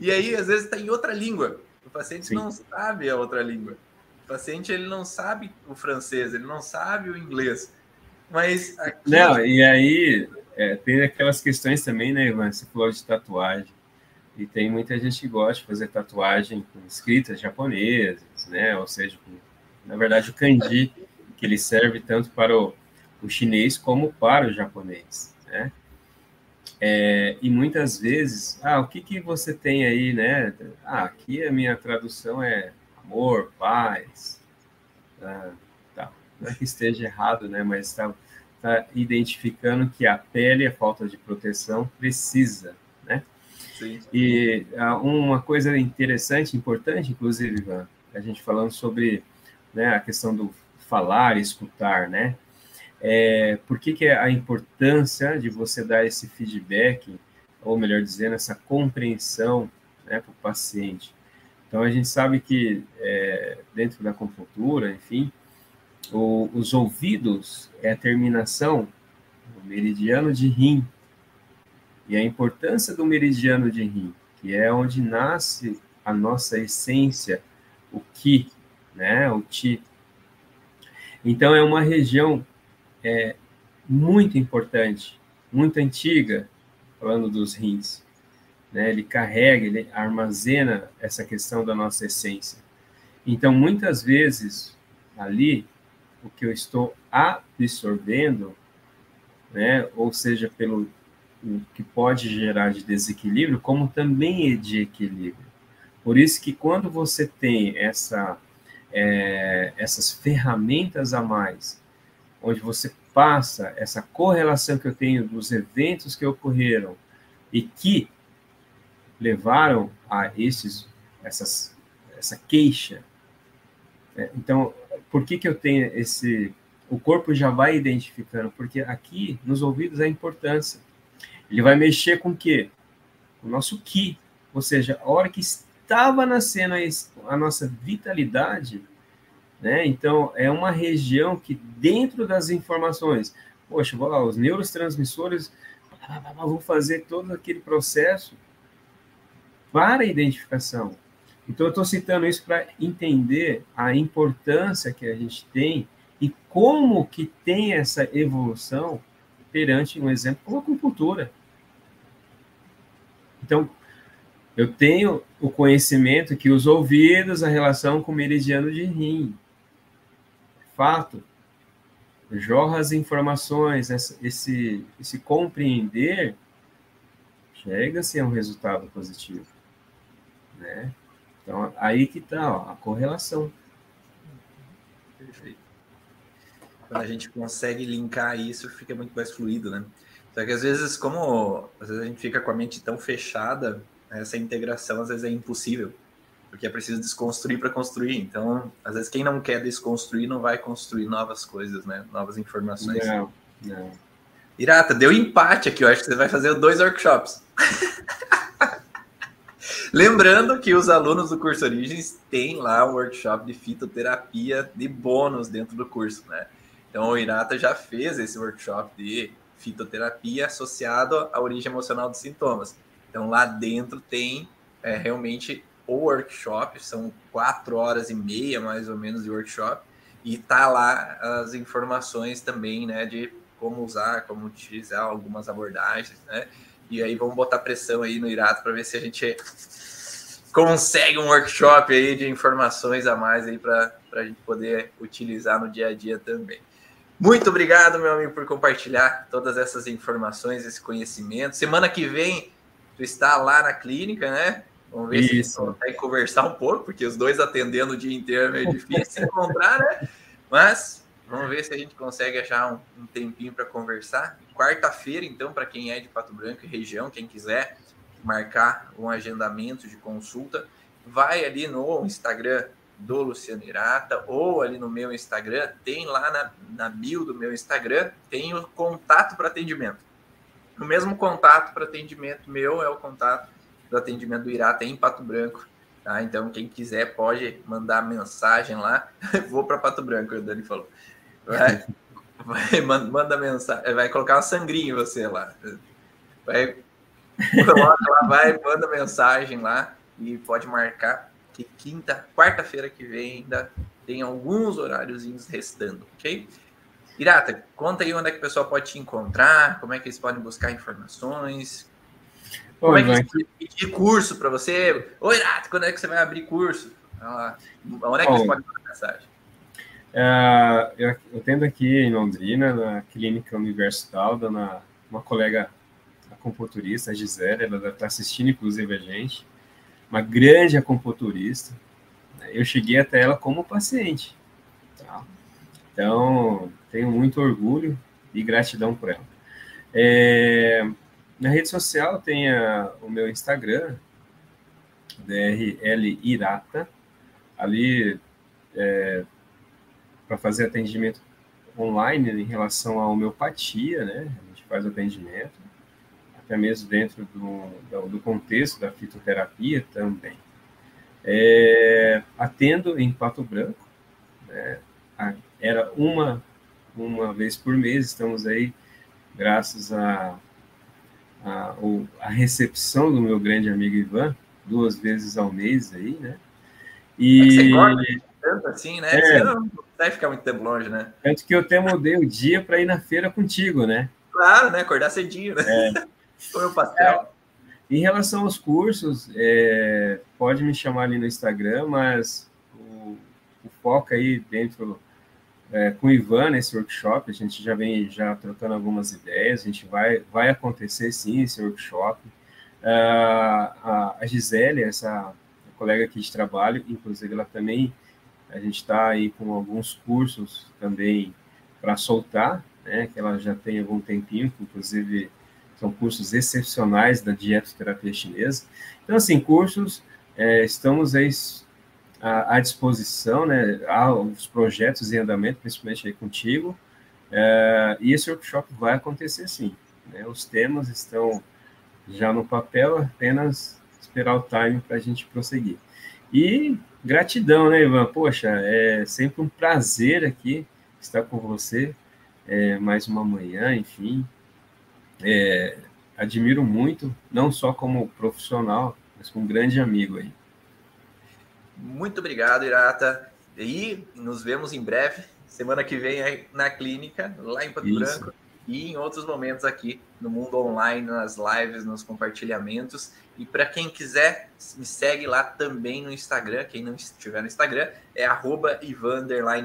e aí às vezes está em outra língua. O paciente Sim. não sabe a outra língua. O paciente ele não sabe o francês, ele não sabe o inglês. Mas aqui... Não, e aí é, tem aquelas questões também, né, Ivan? Você falou de tatuagem. E tem muita gente que gosta de fazer tatuagem com escritas japonesas, né? Ou seja, com, na verdade, o kanji, que ele serve tanto para o, o chinês como para o japonês, né? É, e muitas vezes, ah, o que, que você tem aí, né? Ah, aqui a minha tradução é amor, paz. Ah, tá. Não é que esteja errado, né? Mas está tá identificando que a pele, a falta de proteção, precisa, né? Sim. E ah, uma coisa interessante, importante, inclusive, Ivan, a gente falando sobre né, a questão do falar e escutar, né? É, por que, que é a importância de você dar esse feedback, ou melhor dizendo, essa compreensão né, para o paciente? Então, a gente sabe que é, dentro da acupuntura, enfim, o, os ouvidos é a terminação do meridiano de rim. E a importância do meridiano de rim, que é onde nasce a nossa essência, o Ki, né, o Ti. Então, é uma região é muito importante, muito antiga, falando dos rins. Né? Ele carrega, ele armazena essa questão da nossa essência. Então, muitas vezes, ali, o que eu estou absorvendo, né, ou seja, pelo o que pode gerar de desequilíbrio, como também é de equilíbrio. Por isso que quando você tem essa, é, essas ferramentas a mais onde você passa essa correlação que eu tenho dos eventos que ocorreram e que levaram a esses, essas, essa queixa. É, então, por que, que eu tenho esse. O corpo já vai identificando, porque aqui nos ouvidos a importância. Ele vai mexer com o quê? O nosso ki, ou seja, a hora que estava nascendo a nossa vitalidade, né? Então, é uma região que, dentro das informações, poxa, vou lá, os neurotransmissores vão fazer todo aquele processo para a identificação. Então, eu estou citando isso para entender a importância que a gente tem e como que tem essa evolução perante um exemplo como a acupuntura. Então, eu tenho o conhecimento que os ouvidos, a relação com o meridiano de rim, fato, jorra as informações, esse, esse compreender, chega-se a um resultado positivo. Né? Então, aí que está a correlação. Perfeito. Quando a gente consegue linkar isso, fica muito mais fluido, né? Só que às vezes, como às vezes a gente fica com a mente tão fechada, essa integração às vezes é impossível porque é preciso desconstruir para construir. Então, às vezes, quem não quer desconstruir não vai construir novas coisas, né? Novas informações. Não, não. Irata, deu empate aqui. Eu acho que você vai fazer dois workshops. Lembrando que os alunos do curso Origens têm lá um workshop de fitoterapia de bônus dentro do curso, né? Então o Irata já fez esse workshop de fitoterapia associado à origem emocional dos sintomas. Então lá dentro tem é, realmente o workshop, são quatro horas e meia mais ou menos de workshop, e tá lá as informações também, né, de como usar, como utilizar algumas abordagens, né? E aí vamos botar pressão aí no Irato para ver se a gente consegue um workshop aí de informações a mais aí para a gente poder utilizar no dia a dia também. Muito obrigado, meu amigo, por compartilhar todas essas informações, esse conhecimento. Semana que vem tu está lá na clínica, né? Vamos ver Isso. se consegue conversar um pouco, porque os dois atendendo o dia inteiro é difícil encontrar, né? Mas vamos ver se a gente consegue achar um, um tempinho para conversar. Quarta-feira, então, para quem é de Pato Branco e região, quem quiser marcar um agendamento de consulta, vai ali no Instagram do Luciano Irata ou ali no meu Instagram, tem lá na, na bio do meu Instagram, tem o contato para atendimento. O mesmo contato para atendimento meu é o contato do atendimento do Irata em Pato Branco. Tá? Então, quem quiser pode mandar mensagem lá. Vou para Pato Branco, o Dani falou. Vai, vai, manda mensagem, vai colocar uma sangrinha em você lá. Vai, coloca lá, vai, manda mensagem lá e pode marcar que quinta, quarta-feira que vem ainda tem alguns horáriozinhos restando, ok? Irata, conta aí onde é que o pessoal pode te encontrar, como é que eles podem buscar informações, como é que eles podem pedir curso para você. Oi, Irata, quando é que você vai abrir curso? Onde é que eles podem mandar mensagem? Uh, eu, eu tendo aqui em Londrina, na Clínica Universital, dona, uma colega acupunturista, a Gisele, ela está assistindo inclusive a gente, uma grande acupunturista. Eu cheguei até ela como paciente. Tá? Então, tenho muito orgulho e gratidão por ela. É, na rede social tem a, o meu Instagram, DRL Irata, ali é, para fazer atendimento online em relação à homeopatia, né? A gente faz atendimento, até mesmo dentro do, do contexto da fitoterapia também. É, atendo em Pato Branco, né? era uma uma vez por mês, estamos aí, graças a, a, a recepção do meu grande amigo Ivan, duas vezes ao mês aí, né? E... É você gosta tanto assim, né? É, você não vai ficar muito tempo longe, né? Tanto que eu até mudei o dia para ir na feira contigo, né? Claro, né? Acordar cedinho, né? É. Foi o pastel. É. Em relação aos cursos, é, pode me chamar ali no Instagram, mas o, o foco aí dentro é, com o Ivan nesse workshop, a gente já vem já trocando algumas ideias, a gente vai, vai acontecer sim esse workshop. Uh, a, a Gisele, essa colega aqui de trabalho, inclusive ela também, a gente está aí com alguns cursos também para soltar, né, que ela já tem algum tempinho, que inclusive são cursos excepcionais da dietoterapia chinesa. Então, assim, cursos, é, estamos aí à, à disposição, né, há os projetos em andamento, principalmente aí contigo, é, e esse workshop vai acontecer sim. Né, os temas estão já no papel, apenas esperar o time para a gente prosseguir. E gratidão, né, Ivan? Poxa, é sempre um prazer aqui estar com você, é, mais uma manhã, enfim. É, admiro muito, não só como profissional, mas como grande amigo aí. Muito obrigado, Irata. E nos vemos em breve, semana que vem na clínica, lá em Pato Isso. Branco, e em outros momentos aqui no mundo online, nas lives, nos compartilhamentos. E para quem quiser, me segue lá também no Instagram. Quem não estiver no Instagram é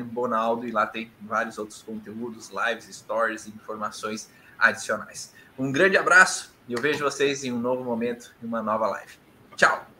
Bonaldo, e lá tem vários outros conteúdos, lives, stories e informações adicionais. Um grande abraço e eu vejo vocês em um novo momento, em uma nova live. Tchau!